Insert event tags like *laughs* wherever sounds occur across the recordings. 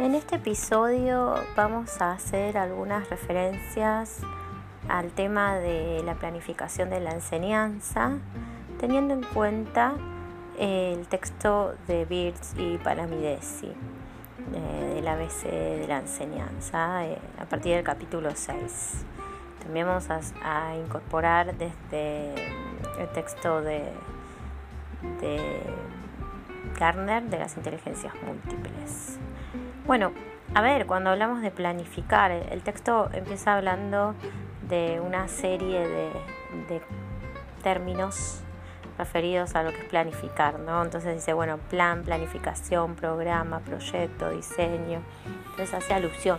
En este episodio vamos a hacer algunas referencias al tema de la planificación de la enseñanza, teniendo en cuenta el texto de Birds y Palamidesi eh, del ABC de la enseñanza eh, a partir del capítulo 6. También vamos a, incorporar desde el texto de, de de las inteligencias múltiples. Bueno, a ver, cuando hablamos de planificar, el texto empieza hablando de una serie de, términos referidos a lo que es planificar, ¿no? Entonces dice, bueno, plan, planificación, programa, proyecto, diseño. Entonces hace alusión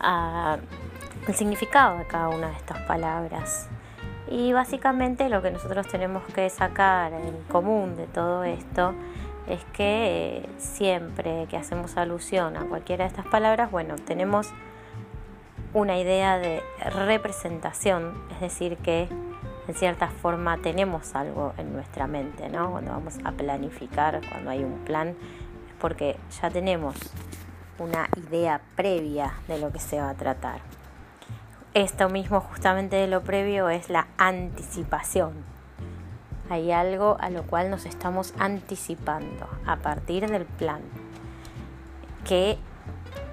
al significado de cada una de estas palabras. Y básicamente lo que nosotros tenemos que sacar en común de todo esto es que siempre que hacemos alusión a cualquiera de estas palabras, bueno, tenemos una idea de representación, es decir, que en cierta forma tenemos algo en nuestra mente, ¿no? Cuando vamos a planificar, cuando hay un plan, es porque ya tenemos una idea previa de lo que se va a tratar. Esto mismo justamente de lo previo es la anticipación, hay algo a lo cual nos estamos anticipando a partir del plan. Que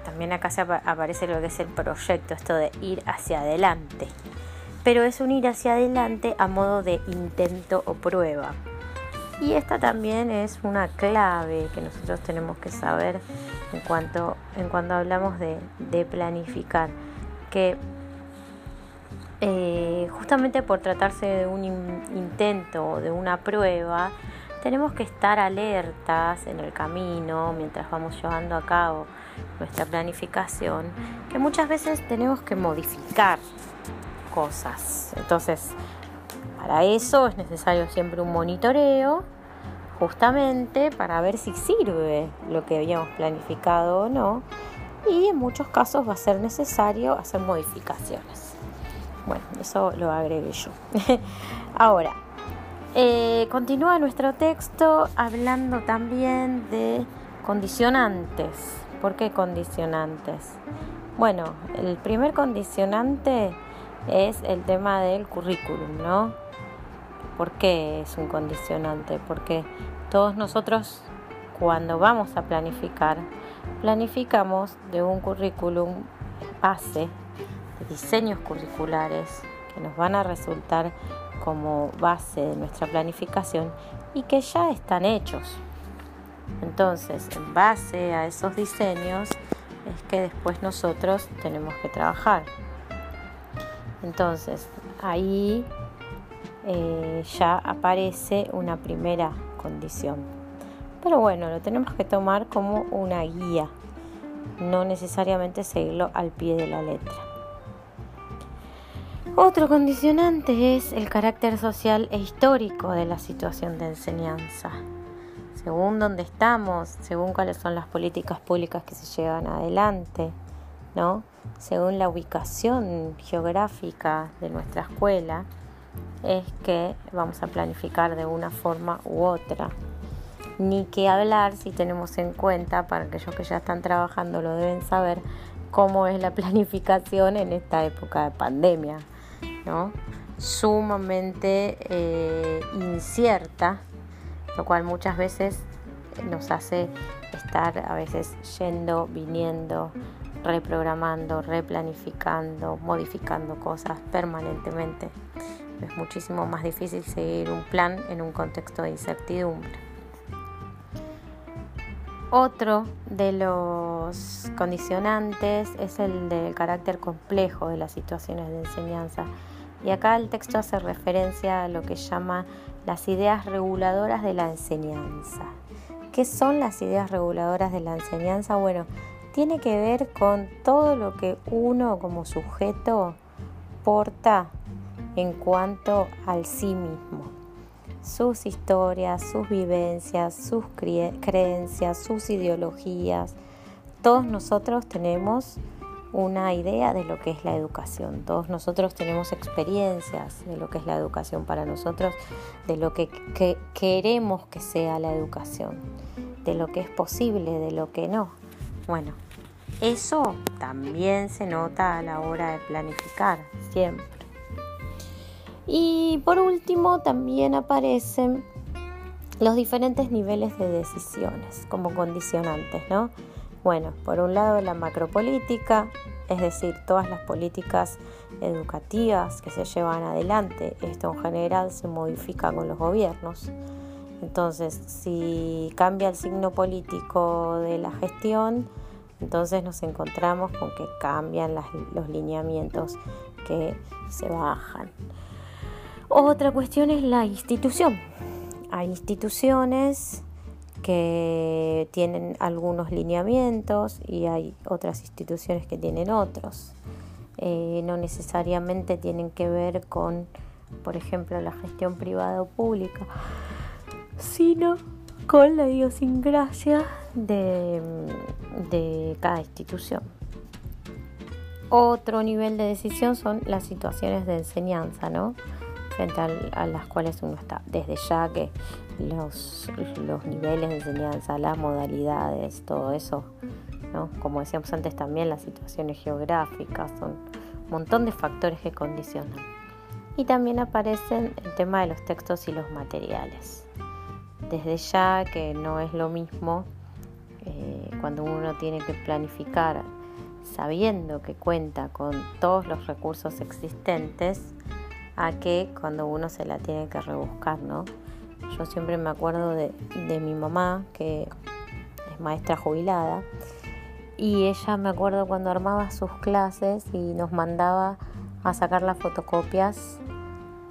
también acá se aparece lo que es el proyecto, esto de ir hacia adelante. Pero es un ir hacia adelante a modo de intento o prueba. Y esta también es una clave que nosotros tenemos que saber en cuanto, en cuando hablamos de, de planificar. Que eh, justamente por tratarse de un intento o de una prueba, tenemos que estar alertas en el camino mientras vamos llevando a cabo nuestra planificación, que muchas veces tenemos que modificar cosas. Entonces, para eso es necesario siempre un monitoreo, justamente para ver si sirve lo que habíamos planificado o no, y en muchos casos va a ser necesario hacer modificaciones. Bueno, eso lo agregué yo. *laughs* Ahora, eh, continúa nuestro texto hablando también de condicionantes. ¿Por qué condicionantes? Bueno, el primer condicionante es el tema del currículum, ¿no? ¿Por qué es un condicionante? Porque todos nosotros cuando vamos a planificar, planificamos de un currículum base diseños curriculares que nos van a resultar como base de nuestra planificación y que ya están hechos. Entonces, en base a esos diseños es que después nosotros tenemos que trabajar. Entonces, ahí eh, ya aparece una primera condición. Pero bueno, lo tenemos que tomar como una guía, no necesariamente seguirlo al pie de la letra. Otro condicionante es el carácter social e histórico de la situación de enseñanza. Según dónde estamos, según cuáles son las políticas públicas que se llevan adelante, ¿no? Según la ubicación geográfica de nuestra escuela, es que vamos a planificar de una forma u otra. Ni que hablar si tenemos en cuenta, para aquellos que ya están trabajando lo deben saber, cómo es la *laughs* planificación en esta época de pandemia sumamente eh, incierta, lo cual muchas veces nos hace estar a veces yendo, viniendo, reprogramando, replanificando, modificando cosas permanentemente. Es muchísimo más difícil seguir un plan en un contexto de incertidumbre. Otro de los condicionantes es el del carácter complejo de las situaciones de enseñanza y acá el texto hace referencia a lo que llama las ideas reguladoras de la enseñanza. ¿Qué son las ideas reguladoras de la enseñanza? Bueno, tiene que ver con todo lo que uno como sujeto porta en cuanto al sí mismo. Sus historias, sus vivencias, sus creencias, sus ideologías. Todos nosotros tenemos una idea de lo que es la educación. Todos nosotros tenemos experiencias de lo que es la educación para nosotros, de lo que, queremos que sea la educación, de lo que es posible, de lo que no. Bueno, Eso también se nota a la hora de planificar, siempre. Y por último también aparecen los diferentes niveles de decisiones como condicionantes, ¿no? Bueno, por un lado la macropolítica, es decir, todas las políticas educativas que se llevan adelante. Esto en general se modifica con los gobiernos. Entonces, si cambia el signo político de la gestión, entonces nos encontramos con que cambian los lineamientos que se bajan. Otra cuestión es la institución. Hay instituciones que tienen algunos lineamientos y hay otras instituciones que tienen otros. Eh, no necesariamente tienen que ver con, por ejemplo, la gestión privada o pública, sino con la idiosincrasia de, de cada institución. Otro nivel de decisión son las situaciones de enseñanza, ¿no? frente a, las cuales uno está. Desde ya que los, los niveles de enseñanza, las modalidades, todo eso, ¿no? como decíamos antes también, las situaciones geográficas, son un montón de factores que condicionan. Y también aparecen el tema de los textos y los materiales. Desde ya que no es lo mismo eh, cuando uno tiene que planificar sabiendo que cuenta con todos los recursos existentes, a que cuando uno se la tiene que rebuscar, ¿no? Yo siempre me acuerdo de, mi mamá, que es maestra jubilada, y ella me acuerdo cuando armaba sus clases y nos mandaba a sacar las fotocopias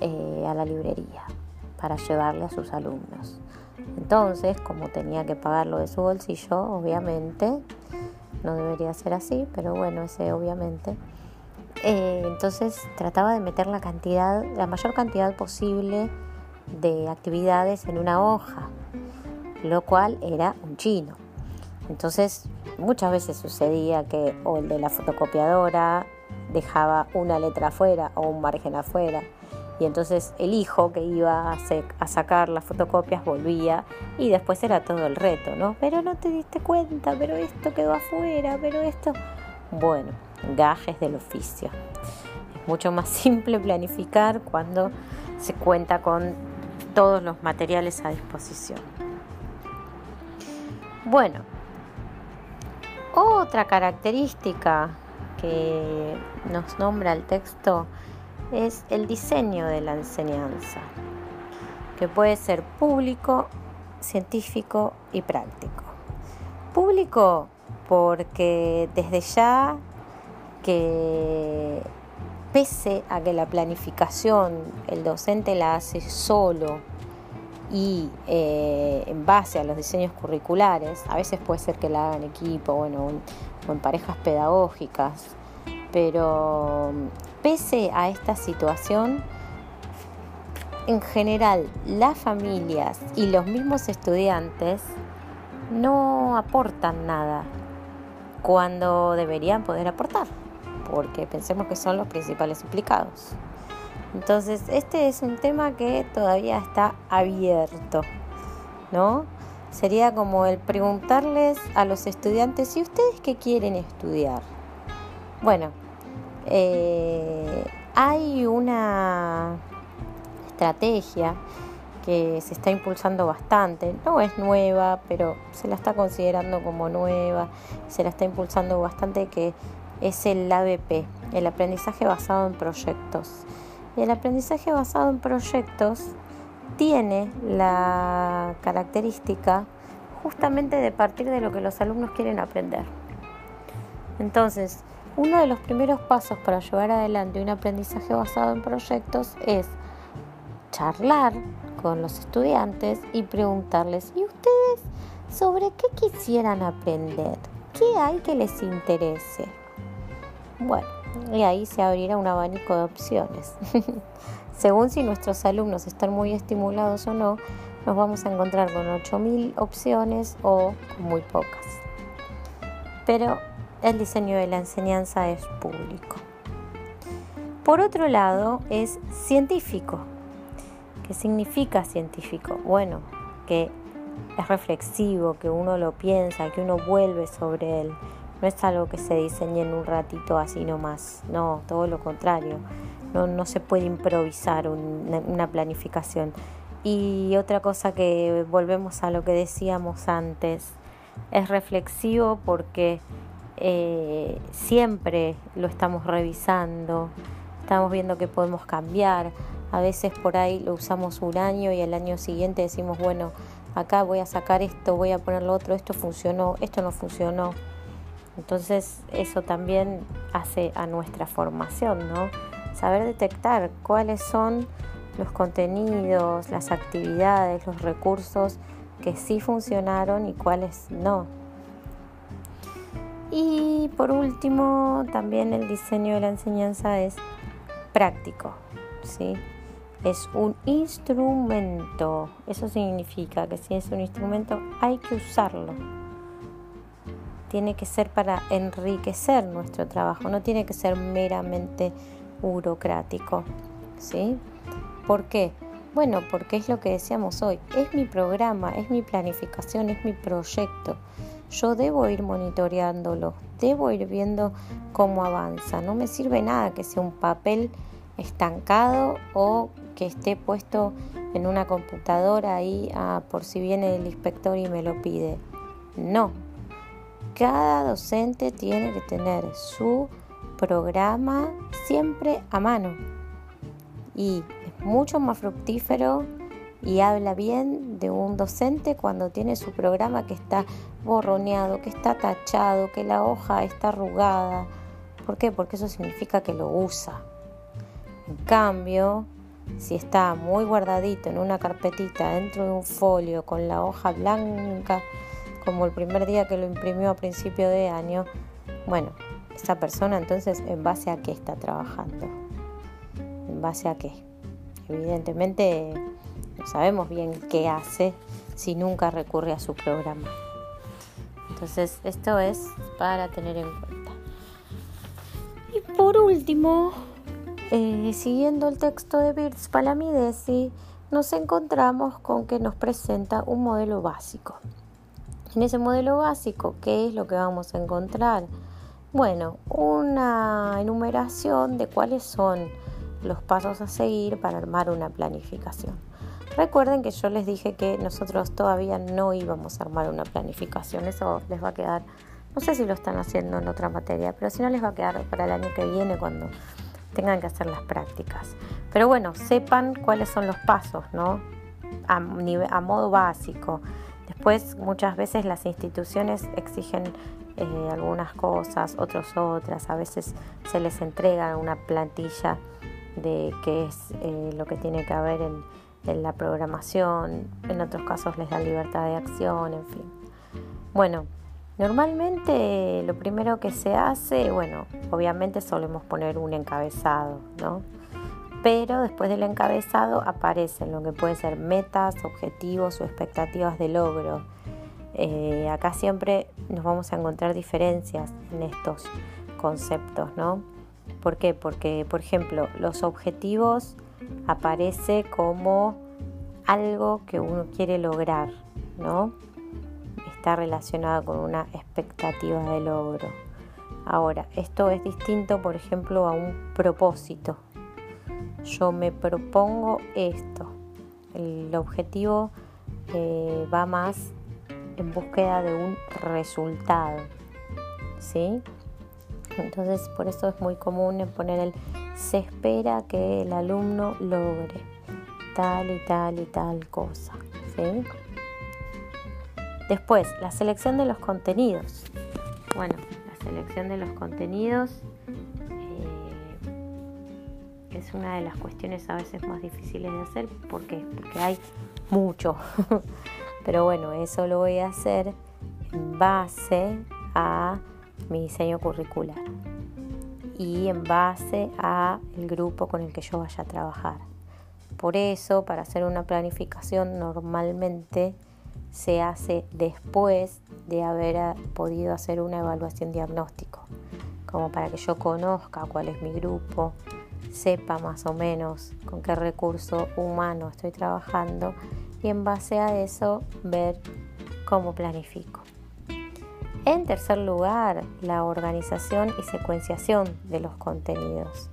eh, a la librería para llevarle a sus alumnos. Entonces, como tenía que pagarlo de su bolsillo, obviamente, no debería ser así, pero bueno, ese obviamente eh, entonces trataba de meter la cantidad, la mayor cantidad posible de actividades en una hoja, lo cual era un chino. Entonces muchas veces sucedía que o el de la fotocopiadora dejaba una letra afuera o un margen afuera y entonces el hijo que iba a, a, sacar las fotocopias volvía y después era todo el reto, ¿no? Pero no te diste cuenta, pero esto quedó afuera, pero esto... Bueno, gajes del oficio. Es mucho más *laughs* simple planificar cuando se cuenta con todos los materiales a disposición. Bueno, otra característica que nos nombra el texto es el diseño de la enseñanza, que puede ser público, científico y práctico. Público porque desde ya que pese a que la planificación el docente la hace solo y eh, en base a los diseños curriculares, a veces puede ser que la hagan en equipo bueno, o en parejas pedagógicas, pero pese a esta situación, en general las familias y los mismos estudiantes no aportan nada cuando deberían poder aportar porque pensemos que son los principales implicados. Entonces, este es un tema que todavía está abierto, ¿no? Sería como el preguntarles a los estudiantes, ¿y ustedes qué quieren estudiar? Bueno, eh, hay una estrategia que se está impulsando bastante, no es nueva, pero se la está considerando como nueva, se la está impulsando bastante que es el ABP, el aprendizaje basado en proyectos. Y el aprendizaje basado en proyectos tiene la característica justamente de partir de lo que los alumnos quieren aprender. Entonces, uno de los primeros pasos para llevar adelante un aprendizaje basado en proyectos es charlar con los estudiantes y preguntarles, ¿y ustedes sobre qué quisieran aprender? ¿Qué hay que les interese? Bueno, y ahí se abrirá un abanico de opciones. *laughs* Según si nuestros alumnos están muy estimulados o no, nos vamos a encontrar con 8.000 opciones o muy pocas. Pero el diseño de la enseñanza es público. Por otro lado, es científico. ¿Qué significa científico? Bueno, que es reflexivo, que uno lo piensa, que uno vuelve sobre él, no es algo que se diseñe en un ratito así nomás, no, todo lo contrario, no, no se puede improvisar una planificación. Y otra cosa que volvemos a lo que decíamos antes, es reflexivo porque eh, siempre lo estamos revisando, estamos viendo que podemos cambiar. A veces por ahí lo usamos un año y el año siguiente decimos, bueno, acá voy a sacar esto, voy a poner lo otro, esto funcionó, esto no funcionó. Entonces eso también hace a nuestra formación, ¿no? Saber detectar cuáles son los contenidos, las actividades, los recursos que sí funcionaron y cuáles no. Y por último, también el diseño de la enseñanza es práctico, ¿sí? Es un instrumento. Eso significa que si es un instrumento hay que usarlo. Tiene que ser para enriquecer nuestro trabajo, no tiene que ser meramente burocrático, ¿sí? ¿Por qué? Bueno, porque es lo que decíamos hoy, es mi programa, es mi planificación, es mi proyecto. Yo debo ir monitoreándolo, debo ir viendo cómo avanza. No me sirve nada que sea un papel estancado o que esté puesto en una computadora ahí ah, por si viene el inspector y me lo pide. No. Cada docente tiene que tener su programa siempre a mano. Y mucho más fructífero y habla bien de un docente cuando tiene su programa que está borroneado, que está tachado, que la hoja está arrugada. ¿Por qué? Porque eso significa que lo usa. En cambio, si está muy guardadito en una carpetita dentro de un folio con la hoja blanca, como el primer día que lo imprimió a principio de año, bueno, esa persona entonces en base a qué está trabajando, en base a qué. Evidentemente no sabemos bien qué hace si nunca recurre a su programa. Entonces esto es para tener en cuenta. Y por último, eh, siguiendo el texto de Birds Palamidesi, nos encontramos con que nos presenta un modelo básico. En ese modelo básico, ¿qué es lo que vamos a encontrar? Bueno, una enumeración de cuáles son los pasos a seguir para armar una planificación. Recuerden que yo les dije que nosotros todavía no íbamos a armar una planificación, eso les va a quedar, no sé si lo están haciendo en otra materia, pero si no les va a quedar para el año que viene cuando tengan que hacer las prácticas. Pero bueno, sepan cuáles son los pasos, ¿no? A, a modo básico. Después muchas veces las instituciones exigen eh, algunas cosas, otros otras, a veces se les entrega una plantilla de qué es eh, lo que tiene que haber en, en, la programación, en otros casos les da libertad de acción, en fin. Bueno, normalmente lo primero que se hace, bueno, obviamente solemos poner un encabezado, ¿no? Pero después del encabezado aparecen lo que pueden ser metas, objetivos o expectativas de logro. Eh, acá siempre nos vamos a encontrar diferencias en estos conceptos, ¿no? ¿Por qué? Porque, por ejemplo, los objetivos aparece como algo que uno quiere lograr, ¿no? Está relacionado con una expectativa de logro. Ahora, esto es distinto, por ejemplo, a un propósito. Yo me propongo esto. El objetivo eh, va más en búsqueda de un resultado. ¿Sí? Entonces por eso es muy común en poner el se espera que el alumno logre tal y tal y tal cosa. ¿sí? Después, la selección de los contenidos. Bueno, la selección de los contenidos es una de las cuestiones a veces más difíciles de hacer. ¿Por qué? Porque hay mucho. *laughs* Pero bueno, eso lo voy a hacer en base a mi diseño curricular y en base a el grupo con el que yo vaya a trabajar. Por eso, para hacer una planificación normalmente se hace después de haber podido hacer una evaluación diagnóstico, como para que yo conozca cuál es mi grupo, sepa más o menos con qué recurso humano estoy trabajando y en base a eso ver cómo planifico. En tercer lugar, la organización y secuenciación de los contenidos.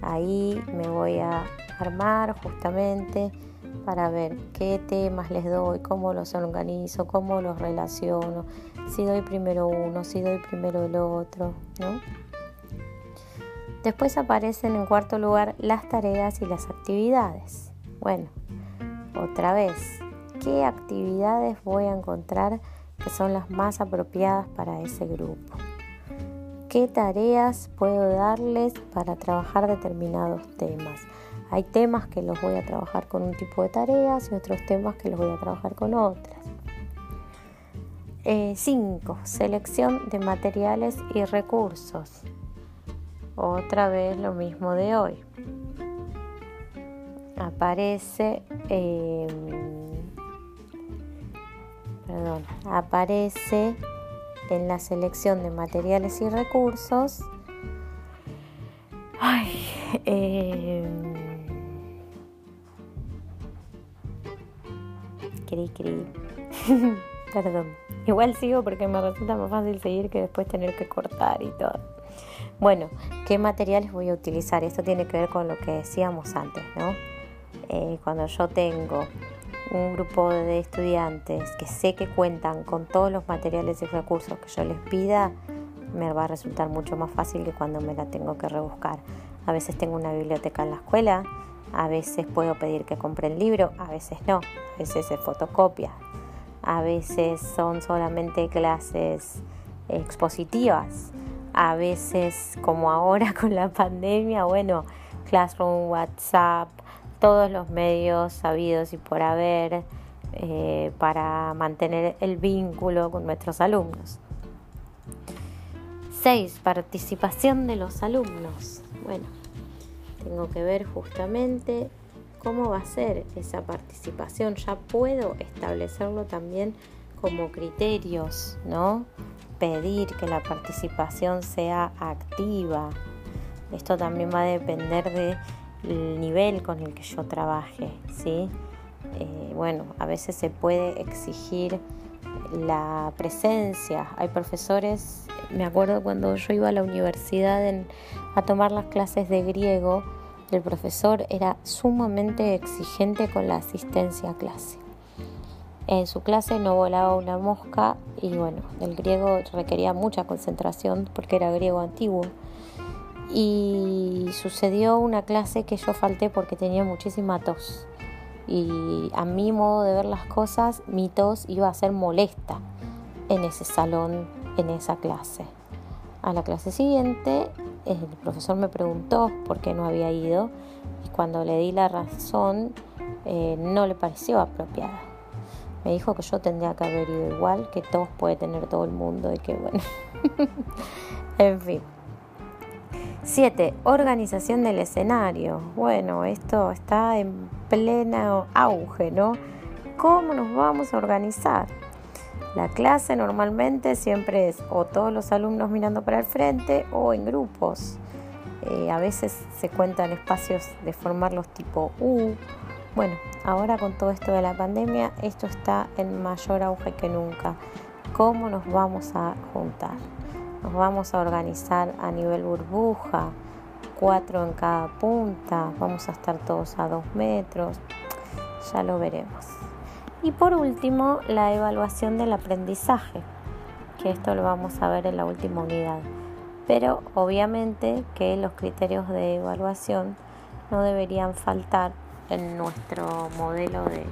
Ahí me voy a armar justamente para ver qué temas les doy, cómo los organizo, cómo los relaciono, si doy primero uno, si doy primero el otro, ¿no? Después aparecen en cuarto lugar las tareas y las actividades. Bueno, otra vez, ¿qué actividades voy a encontrar que son las más apropiadas para ese grupo? ¿Qué tareas puedo darles para trabajar determinados temas? Hay temas que los voy a trabajar con un tipo de tareas y otros temas que los voy a trabajar con otras. 5. Eh, selección de materiales y recursos. Otra vez lo mismo de hoy. Aparece, em, perdón, aparece en la selección de materiales y recursos. Ay, eh, cri, cri. *laughs* Perdón. Igual sigo porque me resulta más fácil seguir que después tener que cortar y todo. Bueno, ¿qué materiales voy a utilizar? Esto tiene que ver con lo que decíamos antes, ¿no? Eh, cuando yo tengo un grupo de estudiantes que sé que cuentan con todos los materiales y recursos que yo les pida, me va a resultar mucho más fácil que cuando me la tengo que rebuscar. A veces tengo una biblioteca en la escuela, a veces puedo pedir que compren libro, a veces no, a veces se fotocopia, a veces son solamente clases expositivas a veces como ahora *laughs* con la pandemia, bueno, Classroom, WhatsApp, todos los medios sabidos y por haber eh, para mantener el vínculo con nuestros alumnos. 6. Participación de los alumnos. Bueno, tengo que ver justamente cómo va a ser esa participación. Ya puedo establecerlo también como criterios, ¿no? Pedir que la participación sea activa. Esto también va a depender del nivel con el que yo trabaje, ¿sí? Eh, bueno, a veces se puede exigir la presencia. Hay profesores, me acuerdo cuando yo iba a la universidad a tomar las clases de griego, el profesor era sumamente exigente con la asistencia a clase. En su clase no volaba una mosca y bueno, el griego requería mucha concentración porque era griego antiguo. Y sucedió una clase que yo falté porque tenía muchísima tos. Y a mi modo de ver las cosas, mi tos iba a ser molesta en ese salón, en esa clase. A la clase siguiente, el profesor me preguntó por qué no había ido y cuando le di la razón, eh, no le pareció apropiada me dijo que yo tendría que haber ido igual, que todos puede tener todo el mundo y que bueno. *laughs* en fin. 7. Organización del escenario. Bueno, esto está en pleno auge, ¿no? ¿Cómo nos vamos a organizar? La clase normalmente siempre es o todos los alumnos mirando para el frente o en grupos. Eh, a veces se cuentan espacios de formarlos tipo U bueno, ahora con todo esto de la pandemia, esto está en mayor auge que nunca. ¿Cómo nos vamos a juntar? Nos vamos a organizar a nivel burbuja, cuatro en cada punta, vamos a estar todos a dos metros, ya lo veremos. Y por último, la evaluación del aprendizaje, que esto lo vamos a ver en la última unidad. Pero obviamente que los criterios de evaluación no deberían faltar en nuestro modelo de,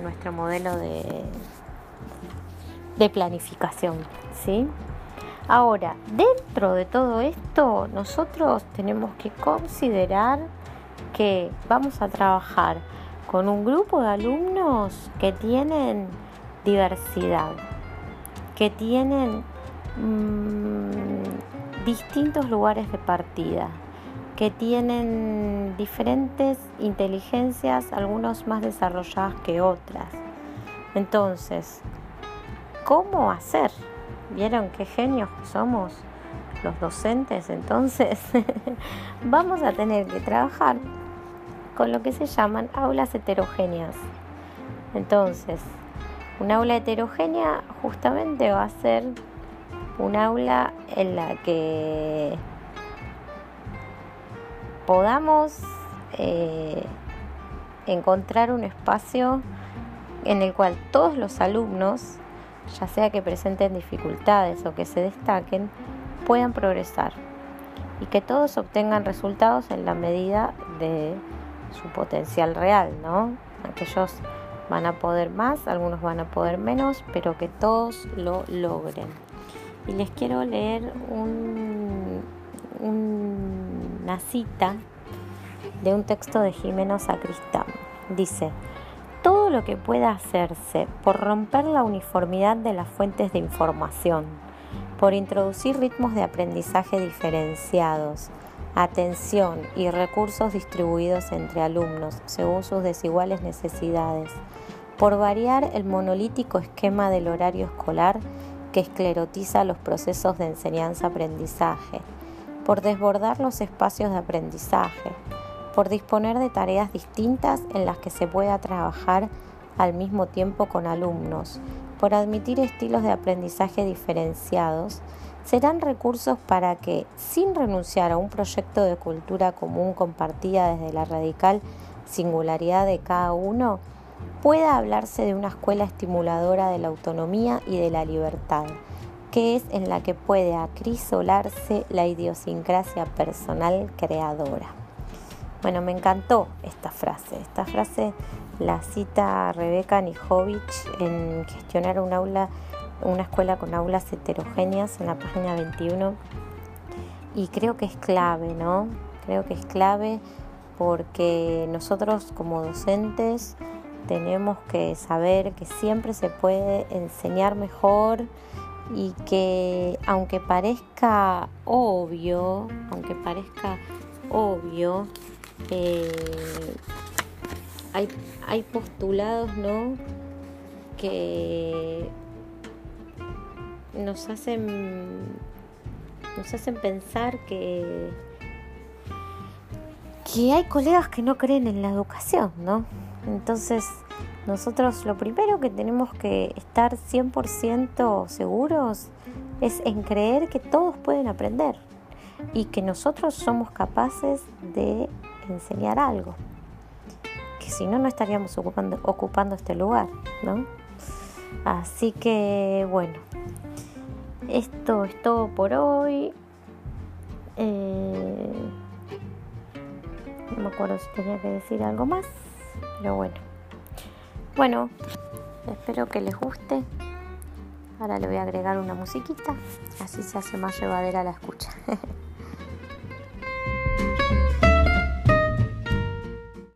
nuestro modelo de, de planificación, ¿sí? Ahora, dentro de todo esto, nosotros tenemos que considerar que vamos a trabajar con un grupo de alumnos que tienen diversidad, que tienen mm, distintos lugares de partida, que tienen diferentes inteligencias, algunos más desarrolladas que otras. Entonces, ¿cómo hacer? ¿Vieron qué genios somos los docentes? Entonces, *laughs* vamos a tener que trabajar con lo que se llaman aulas heterogéneas. Entonces, Un aula heterogénea justamente va a ser un aula en la que podamos eh, encontrar un espacio en el cual todos los alumnos, ya sea que presenten dificultades o que se destaquen, puedan progresar y que todos obtengan resultados en la medida de su potencial real, ¿no? Aquellos van a poder más, algunos van a poder menos, pero que todos lo logren. Y les quiero leer una cita de un texto de Jimeno Sacristán. Dice, todo lo que pueda hacerse por romper la uniformidad de las fuentes de información, por introducir ritmos de aprendizaje diferenciados, atención y recursos distribuidos entre alumnos según sus desiguales necesidades, por variar el monolítico esquema del horario escolar que esclerotiza los procesos de enseñanza-aprendizaje, por desbordar los espacios de aprendizaje, por disponer de tareas distintas en las que se pueda trabajar al mismo tiempo con alumnos, por admitir estilos de aprendizaje diferenciados, serán recursos para que, sin renunciar a un proyecto de cultura común compartida desde la radical singularidad de cada uno, pueda hablarse de una escuela estimuladora de la autonomía y de la libertad, que es en la que puede acrisolarse la idiosincrasia personal creadora. Bueno, me encantó esta frase. Esta frase la cita Rebeca Nijovic en gestionar un aula, una escuela con aulas heterogéneas en la página 21. Y creo que es clave, ¿no? Creo que es clave porque nosotros como docentes tenemos que saber que siempre se puede enseñar mejor y que aunque parezca obvio, aunque parezca obvio, eh, hay, hay postulados, ¿no? Que nos hacen, nos hacen pensar que, que hay colegas que no creen en la educación, ¿no? Entonces, nosotros lo primero que tenemos que estar 100% seguros es en creer que todos pueden aprender y que nosotros somos capaces de enseñar algo. Que si no, no estaríamos ocupando, este lugar, ¿no? Así que, bueno, esto es todo por hoy. Eh, no me acuerdo si tenía que decir algo más, pero bueno. Bueno, espero que les guste. Ahora le voy a agregar una musiquita, así se hace más llevadera la escucha. *laughs*